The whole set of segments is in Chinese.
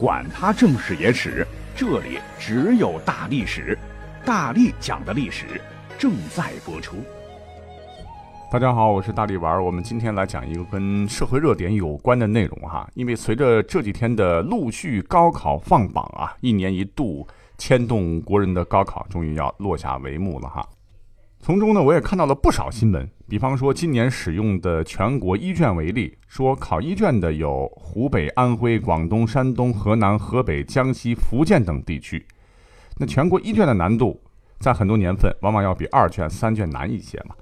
管他正史野史，这里只有大历史，大力讲的历史正在播出。大家好，我是大力丸。我们今天来讲一个跟社会热点有关的内容哈。因为随着这几天的陆续高考放榜啊，一年一度牵动国人的高考终于要落下帷幕了哈。从中呢，我也看到了不少新闻，比方说今年使用的全国一卷为例，说考一卷的有湖北、安徽、广东、山东、河南、河北、江西、福建等地区。那全国一卷的难度，在很多年份往往要比二卷、三卷难一些嘛。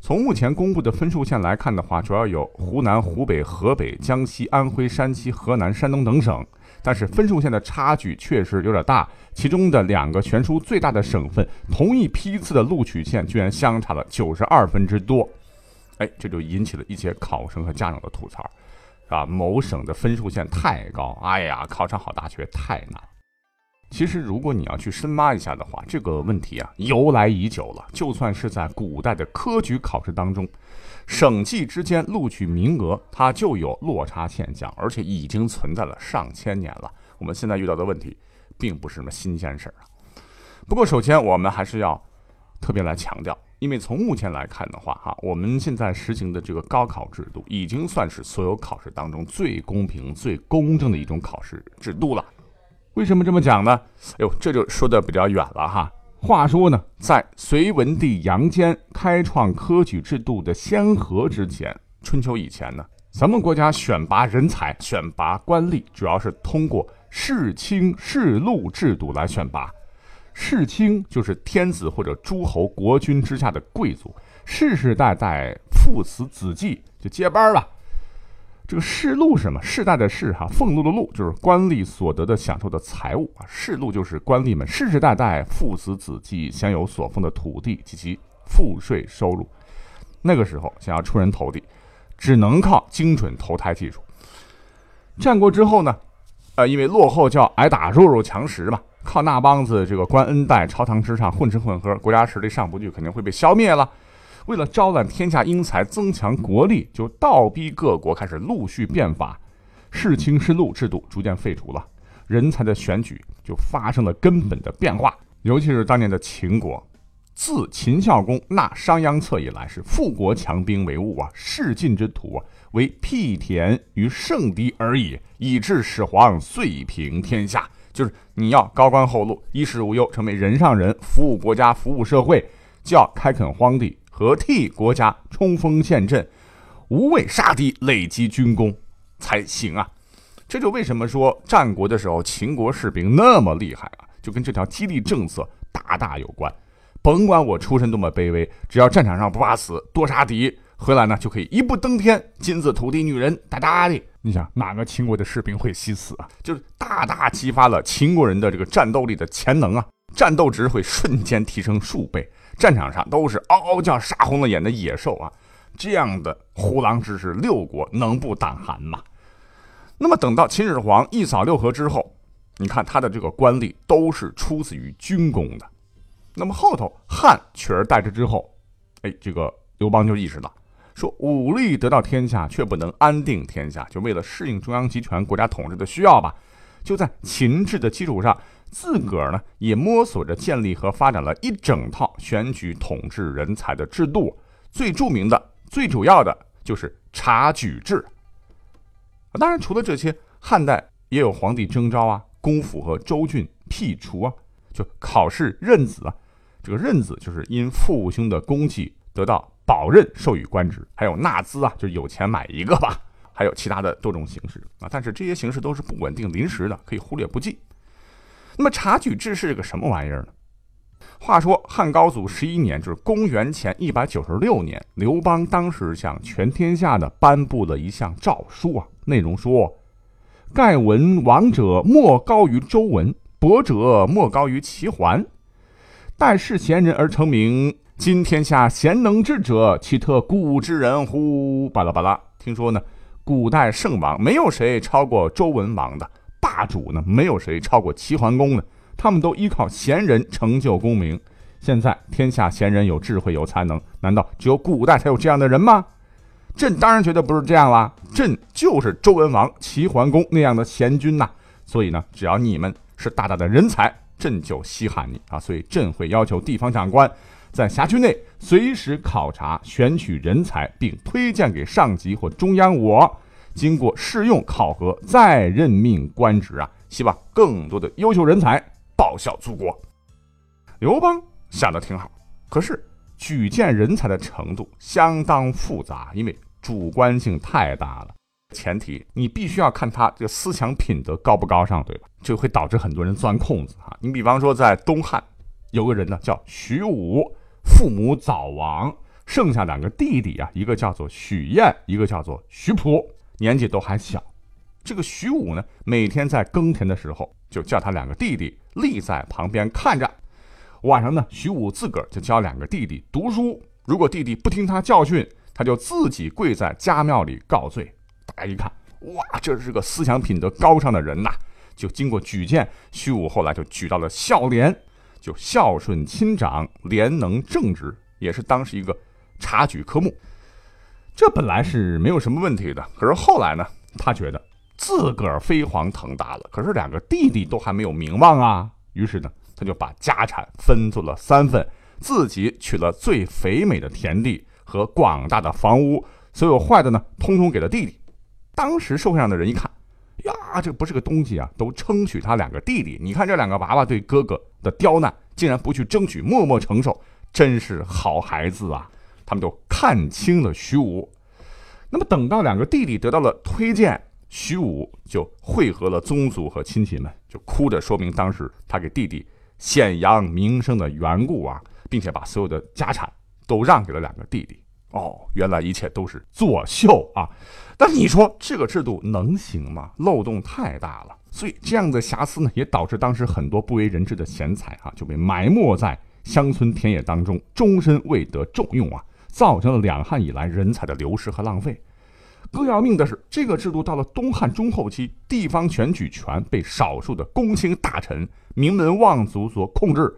从目前公布的分数线来看的话，主要有湖南、湖北、河北、江西、安徽、山西、河南、山东等省。但是分数线的差距确实有点大，其中的两个全书最大的省份，同一批次的录取线居然相差了九十二分之多，哎，这就引起了一些考生和家长的吐槽，啊，某省的分数线太高，哎呀，考上好大学太难。其实，如果你要去深挖一下的话，这个问题啊，由来已久了。就算是在古代的科举考试当中，省际之间录取名额，它就有落差现象，而且已经存在了上千年了。我们现在遇到的问题，并不是什么新鲜事儿啊。不过，首先我们还是要特别来强调，因为从目前来看的话，哈，我们现在实行的这个高考制度，已经算是所有考试当中最公平、最公正的一种考试制度了。为什么这么讲呢？哎呦，这就说的比较远了哈。话说呢，在隋文帝杨坚开创科举制度的先河之前，春秋以前呢，咱们国家选拔人才、选拔官吏，主要是通过世卿世禄制度来选拔。世卿就是天子或者诸侯、国君之下的贵族，世世代代父慈子继，就接班了。这个世禄是什么？世代的世哈，俸禄的禄就是官吏所得的享受的财物啊。世禄就是官吏们世世代代父子子继享有所封的土地及其赋税收入。那个时候想要出人头地，只能靠精准投胎技术。战国之后呢，呃，因为落后叫挨打，弱肉强食嘛，靠那帮子这个官恩戴、朝堂之上混吃混喝，国家实力上不去，肯定会被消灭了。为了招揽天下英才，增强国力，就倒逼各国开始陆续变法，世卿世禄制度逐渐废除了，人才的选举就发生了根本的变化。尤其是当年的秦国，自秦孝公纳商鞅策以来，是富国强兵为务啊，仕进之土啊，为辟田于圣敌而已，以致始皇遂平天下。就是你要高官厚禄，衣食无忧，成为人上人，服务国家，服务社会，就要开垦荒地。和替国家冲锋陷阵，无畏杀敌，累积军功才行啊！这就为什么说战国的时候秦国士兵那么厉害啊，就跟这条激励政策大大有关。甭管我出身多么卑微，只要战场上不怕死，多杀敌，回来呢就可以一步登天，金子、土地、女人，大大的。你想哪个秦国的士兵会惜死啊？就是大大激发了秦国人的这个战斗力的潜能啊，战斗值会瞬间提升数倍。战场上都是嗷嗷叫、杀红了眼的野兽啊！这样的虎狼之师，六国能不胆寒吗？那么等到秦始皇一扫六合之后，你看他的这个官吏都是出自于军功的。那么后头汉取而代之之后，哎，这个刘邦就意识到，说武力得到天下，却不能安定天下，就为了适应中央集权、国家统治的需要吧，就在秦制的基础上。自个儿呢也摸索着建立和发展了一整套选举统治人才的制度，最著名的、最主要的就是察举制。当然，除了这些，汉代也有皇帝征召啊，公府和州郡辟除啊，就考试任子啊。这个任子就是因父兄的功绩得到保任，授予官职，还有纳资啊，就是有钱买一个吧，还有其他的多种形式啊。但是这些形式都是不稳定、临时的，可以忽略不计。那么察举制是个什么玩意儿呢？话说汉高祖十一年，就是公元前一百九十六年，刘邦当时向全天下的颁布了一项诏书啊，内容说：盖文王者莫高于周文，博者莫高于齐桓。待世贤人而成名，今天下贤能之者，岂特古之人乎？巴拉巴拉。听说呢，古代圣王没有谁超过周文王的。霸主呢？没有谁超过齐桓公的，他们都依靠贤人成就功名。现在天下贤人有智慧有才能，难道只有古代才有这样的人吗？朕当然觉得不是这样啦，朕就是周文王、齐桓公那样的贤君呐。所以呢，只要你们是大大的人才，朕就稀罕你啊！所以朕会要求地方长官在辖区内随时考察、选取人才，并推荐给上级或中央我，经过试用考核再任命官职啊！希望更多的优秀人才报效祖国。刘邦想的挺好，可是举荐人才的程度相当复杂，因为主观性太大了。前提你必须要看他这个思想品德高不高尚，对吧？就会导致很多人钻空子啊。你比方说在东汉，有个人呢叫徐武，父母早亡，剩下两个弟弟啊，一个叫做许彦，一个叫做徐普，年纪都还小。这个徐武呢，每天在耕田的时候，就叫他两个弟弟立在旁边看着。晚上呢，徐武自个儿就教两个弟弟读书。如果弟弟不听他教训，他就自己跪在家庙里告罪。大家一看，哇，这是个思想品德高尚的人呐！就经过举荐，徐武后来就举到了孝廉，就孝顺亲长，廉能正直，也是当时一个察举科目。这本来是没有什么问题的，可是后来呢，他觉得自个儿飞黄腾达了，可是两个弟弟都还没有名望啊，于是呢，他就把家产分作了三份，自己取了最肥美的田地和广大的房屋，所有坏的呢，通通给了弟弟。当时社会上的人一看，呀，这不是个东西啊，都称许他两个弟弟。你看这两个娃娃对哥哥的刁难，竟然不去争取，默默承受，真是好孩子啊！他们就看清了徐武。那么等到两个弟弟得到了推荐，徐武就会合了宗族和亲戚们，就哭着说明当时他给弟弟显扬名声的缘故啊，并且把所有的家产都让给了两个弟弟。哦，原来一切都是作秀啊！但你说这个制度能行吗？漏洞太大了。所以这样的瑕疵呢，也导致当时很多不为人知的贤才啊，就被埋没在乡村田野当中，终身未得重用啊，造成了两汉以来人才的流失和浪费。更要命的是，这个制度到了东汉中后期，地方选举权被少数的公卿大臣、名门望族所控制。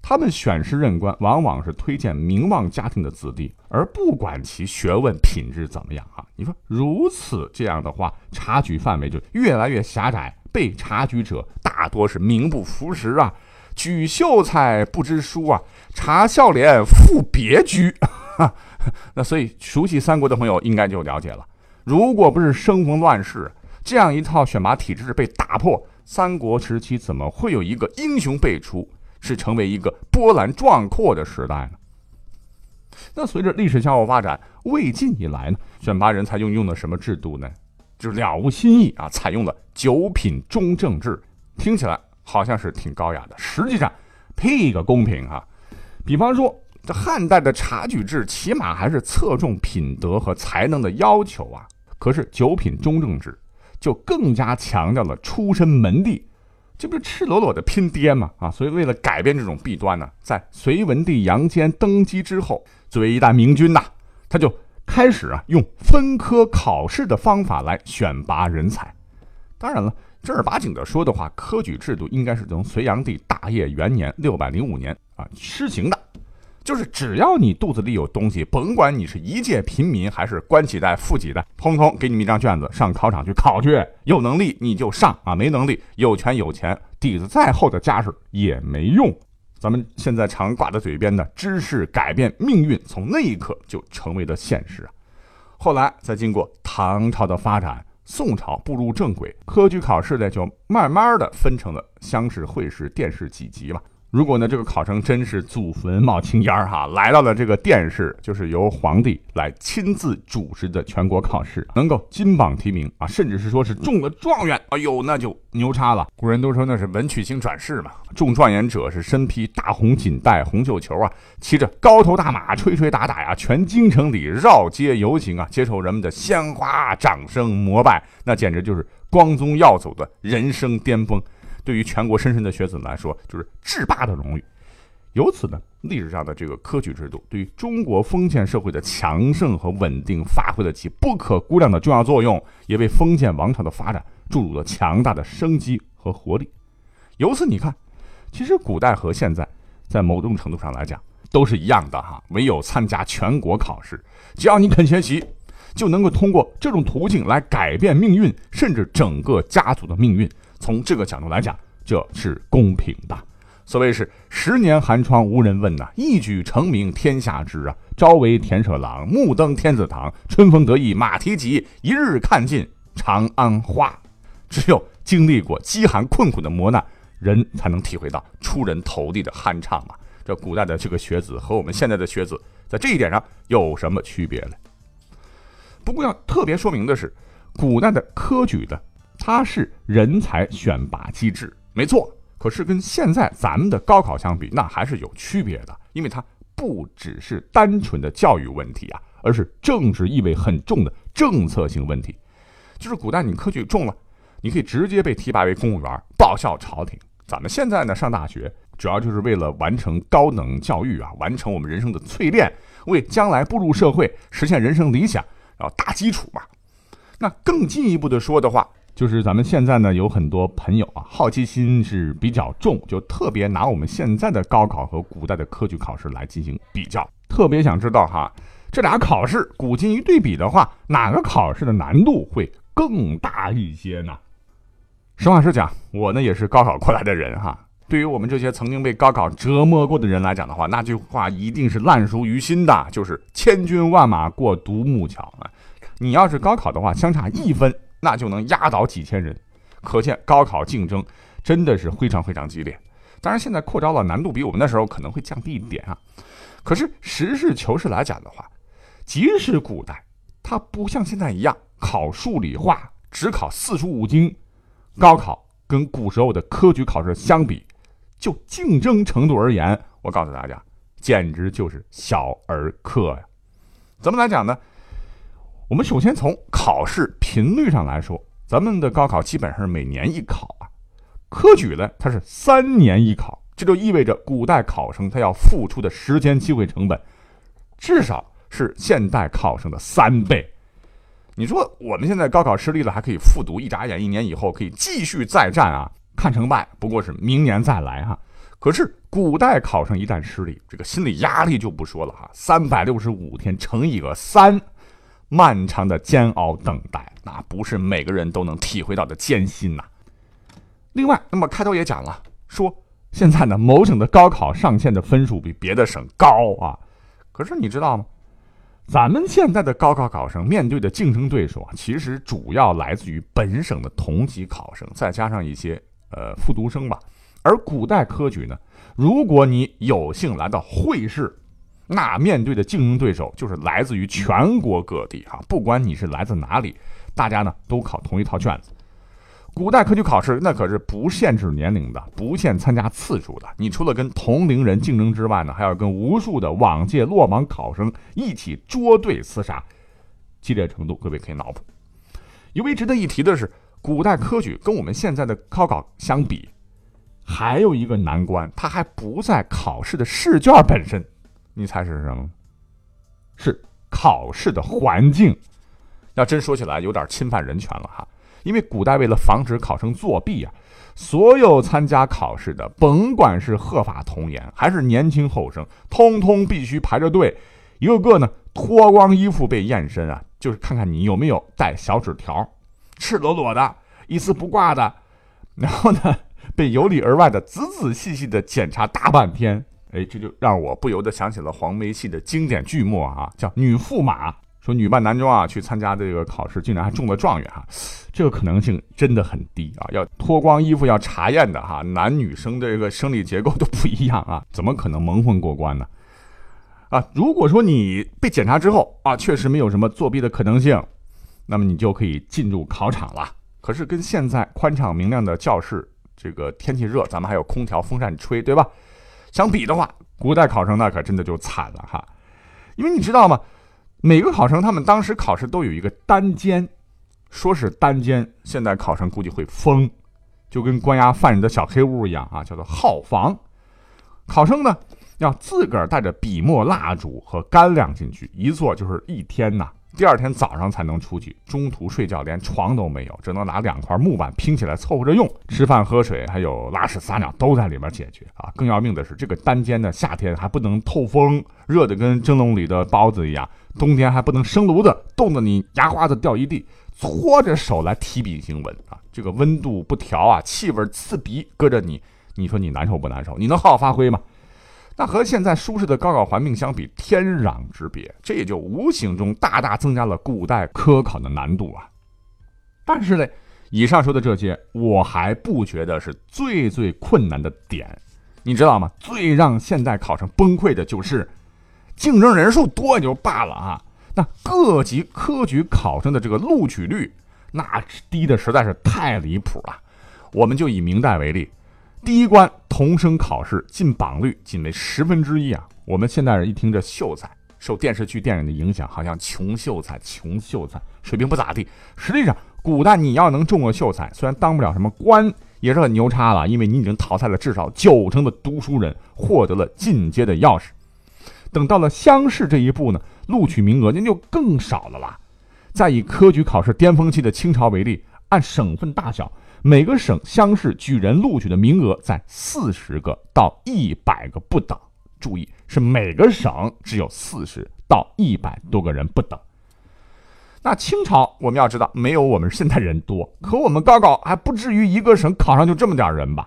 他们选师任官，往往是推荐名望家庭的子弟，而不管其学问品质怎么样啊！你说如此这样的话，察举范围就越来越狭窄，被察举者大多是名不符实啊，举秀才不知书啊，察孝廉复别居。那所以熟悉三国的朋友应该就了解了，如果不是生逢乱世，这样一套选拔体制被打破，三国时期怎么会有一个英雄辈出？是成为一个波澜壮阔的时代呢？那随着历史向后发展，魏晋以来呢，选拔人才用用的什么制度呢？就是了无新意啊，采用了九品中正制，听起来好像是挺高雅的，实际上屁个公平啊！比方说，这汉代的察举制，起码还是侧重品德和才能的要求啊，可是九品中正制就更加强调了出身门第。这不是赤裸裸的拼爹吗？啊，所以为了改变这种弊端呢，在隋文帝杨坚登基之后，作为一代明君呐，他就开始啊用分科考试的方法来选拔人才。当然了，正儿八经的说的话，科举制度应该是从隋炀帝大业元年六百零五年啊施行的。就是只要你肚子里有东西，甭管你是一介平民还是官几代、富几代，通通给你们一张卷子，上考场去考去。有能力你就上啊，没能力有权有钱，底子再厚的家世也没用。咱们现在常挂在嘴边的“知识改变命运”，从那一刻就成为了现实。后来再经过唐朝的发展，宋朝步入正轨，科举考试呢就慢慢的分成了乡试、会试、殿试几级嘛。如果呢，这个考生真是祖坟冒青烟儿哈，来到了这个殿试，就是由皇帝来亲自主持的全国考试，能够金榜题名啊，甚至是说是中了状元，哎呦，那就牛叉了。古人都说那是文曲星转世嘛，中状元者是身披大红锦带、红绣球啊，骑着高头大马，吹吹打打呀，全京城里绕街游行啊，接受人们的鲜花、掌声、膜拜，那简直就是光宗耀祖的人生巅峰。对于全国莘莘的学子来说，就是制霸的荣誉。由此呢，历史上的这个科举制度对于中国封建社会的强盛和稳定发挥了起不可估量的重要作用，也为封建王朝的发展注入了强大的生机和活力。由此你看，其实古代和现在在某种程度上来讲都是一样的哈。唯有参加全国考试，只要你肯学习，就能够通过这种途径来改变命运，甚至整个家族的命运。从这个角度来讲，这是公平的。所谓是十年寒窗无人问呐，一举成名天下知啊。朝为田舍郎，暮登天子堂。春风得意马蹄疾，一日看尽长安花。只有经历过饥寒困苦的磨难，人才能体会到出人头地的酣畅啊。这古代的这个学子和我们现在的学子，在这一点上有什么区别呢？不过要特别说明的是，古代的科举的，它是人才选拔机制，没错。可是跟现在咱们的高考相比，那还是有区别的，因为它不只是单纯的教育问题啊，而是政治意味很重的政策性问题。就是古代你科举中了，你可以直接被提拔为公务员，报效朝廷。咱们现在呢，上大学主要就是为了完成高等教育啊，完成我们人生的淬炼，为将来步入社会、实现人生理想，然后打基础嘛。那更进一步的说的话。就是咱们现在呢，有很多朋友啊，好奇心是比较重，就特别拿我们现在的高考和古代的科举考试来进行比较，特别想知道哈，这俩考试古今一对比的话，哪个考试的难度会更大一些呢？实话实讲，我呢也是高考过来的人哈。对于我们这些曾经被高考折磨过的人来讲的话，那句话一定是烂熟于心的，就是千军万马过独木桥啊。你要是高考的话，相差一分。那就能压倒几千人，可见高考竞争真的是非常非常激烈。当然，现在扩招了，难度比我们那时候可能会降低一点啊。可是实事求是来讲的话，即使古代它不像现在一样考数理化，只考四书五经，高考跟古时候的科举考试相比，就竞争程度而言，我告诉大家，简直就是小儿科呀。怎么来讲呢？我们首先从考试频率上来说，咱们的高考基本上是每年一考啊，科举呢它是三年一考，这就意味着古代考生他要付出的时间、机会成本，至少是现代考生的三倍。你说我们现在高考失利了还可以复读，一眨眼一年以后可以继续再战啊，看成败不过是明年再来哈。可是古代考生一旦失利，这个心理压力就不说了哈，三百六十五天乘以个三。漫长的煎熬等待，那不是每个人都能体会到的艰辛呐。另外，那么开头也讲了，说现在呢，某省的高考上线的分数比别的省高啊。可是你知道吗？咱们现在的高考考生面对的竞争对手啊，其实主要来自于本省的同级考生，再加上一些呃复读生吧。而古代科举呢，如果你有幸来到会试。那面对的竞争对手就是来自于全国各地哈，不管你是来自哪里，大家呢都考同一套卷子。古代科举考试那可是不限制年龄的，不限参加次数的。你除了跟同龄人竞争之外呢，还要跟无数的往届落榜考生一起捉对厮杀，激烈程度各位可以脑补。尤为值得一提的是，古代科举跟我们现在的高考相比，还有一个难关，它还不在考试的试卷本身。你猜是什么？是考试的环境。要真说起来，有点侵犯人权了哈。因为古代为了防止考生作弊啊，所有参加考试的，甭管是鹤发童颜还是年轻后生，通通必须排着队，一个个呢脱光衣服被验身啊，就是看看你有没有带小纸条，赤裸裸的，一丝不挂的，然后呢被由里而外的仔仔细细的检查大半天。哎，这就让我不由得想起了黄梅戏的经典剧目啊，叫《女驸马》，说女扮男装啊去参加这个考试，竟然还中了状元哈，这个可能性真的很低啊！要脱光衣服要查验的哈，男女生这个生理结构都不一样啊，怎么可能蒙混过关呢？啊，如果说你被检查之后啊，确实没有什么作弊的可能性，那么你就可以进入考场了。可是跟现在宽敞明亮的教室，这个天气热，咱们还有空调、风扇吹，对吧？相比的话，古代考生那可真的就惨了哈，因为你知道吗？每个考生他们当时考试都有一个单间，说是单间，现在考生估计会疯，就跟关押犯人的小黑屋一样啊，叫做号房。考生呢要自个儿带着笔墨、蜡烛和干粮进去，一坐就是一天呐。第二天早上才能出去，中途睡觉连床都没有，只能拿两块木板拼起来凑合着用。吃饭、喝水还有拉屎撒尿都在里面解决啊！更要命的是，这个单间呢，夏天还不能透风，热的跟蒸笼里的包子一样；冬天还不能生炉子，冻得你牙花子掉一地。搓着手来提笔行文啊，这个温度不调啊，气味刺鼻，搁着你，你说你难受不难受？你能好好发挥吗？那和现在舒适的高考环境相比，天壤之别，这也就无形中大大增加了古代科考的难度啊。但是呢，以上说的这些，我还不觉得是最最困难的点，你知道吗？最让现代考生崩溃的就是竞争人数多也就罢了啊，那各级科举考生的这个录取率，那低的实在是太离谱了。我们就以明代为例。第一关童生考试进榜率仅为十分之一啊！我们现代人一听这秀才，受电视剧、电影的影响，好像穷秀才，穷秀才水平不咋地。实际上，古代你要能中个秀才，虽然当不了什么官，也是很牛叉了，因为你已经淘汰了至少九成的读书人，获得了进阶的钥匙。等到了乡试这一步呢，录取名额那就更少了啦。再以科举考试巅峰期的清朝为例，按省份大小。每个省乡试举人录取的名额在四十个到一百个不等，注意是每个省只有四十到一百多个人不等。那清朝我们要知道没有我们现在人多，可我们高考还不至于一个省考上就这么点人吧？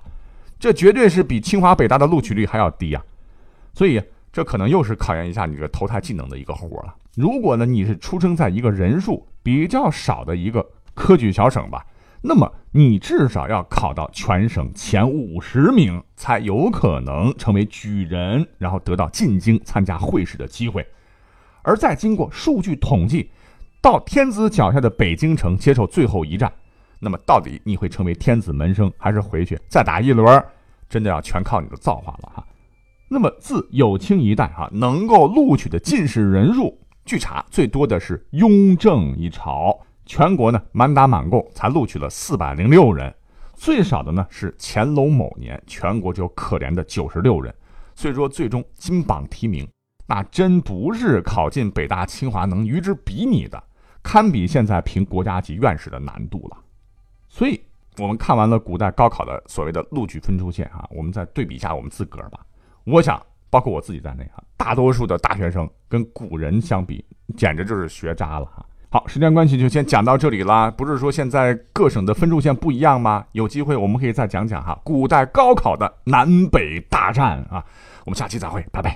这绝对是比清华北大的录取率还要低啊！所以这可能又是考验一下你这投胎技能的一个活了。如果呢你是出生在一个人数比较少的一个科举小省吧？那么你至少要考到全省前五十名，才有可能成为举人，然后得到进京参加会试的机会。而再经过数据统计，到天子脚下的北京城接受最后一战，那么到底你会成为天子门生，还是回去再打一轮？真的要全靠你的造化了哈。那么自有清一代哈，能够录取的进士人数，据查最多的是雍正一朝。全国呢满打满共才录取了四百零六人，最少的呢是乾隆某年，全国只有可怜的九十六人。所以说最终金榜题名，那真不是考进北大清华能与之比拟的，堪比现在评国家级院士的难度了。所以我们看完了古代高考的所谓的录取分数线啊，我们再对比一下我们自个儿吧。我想，包括我自己在内啊，大多数的大学生跟古人相比，简直就是学渣了哈。好，时间关系就先讲到这里啦。不是说现在各省的分数线不一样吗？有机会我们可以再讲讲哈，古代高考的南北大战啊。我们下期再会，拜拜。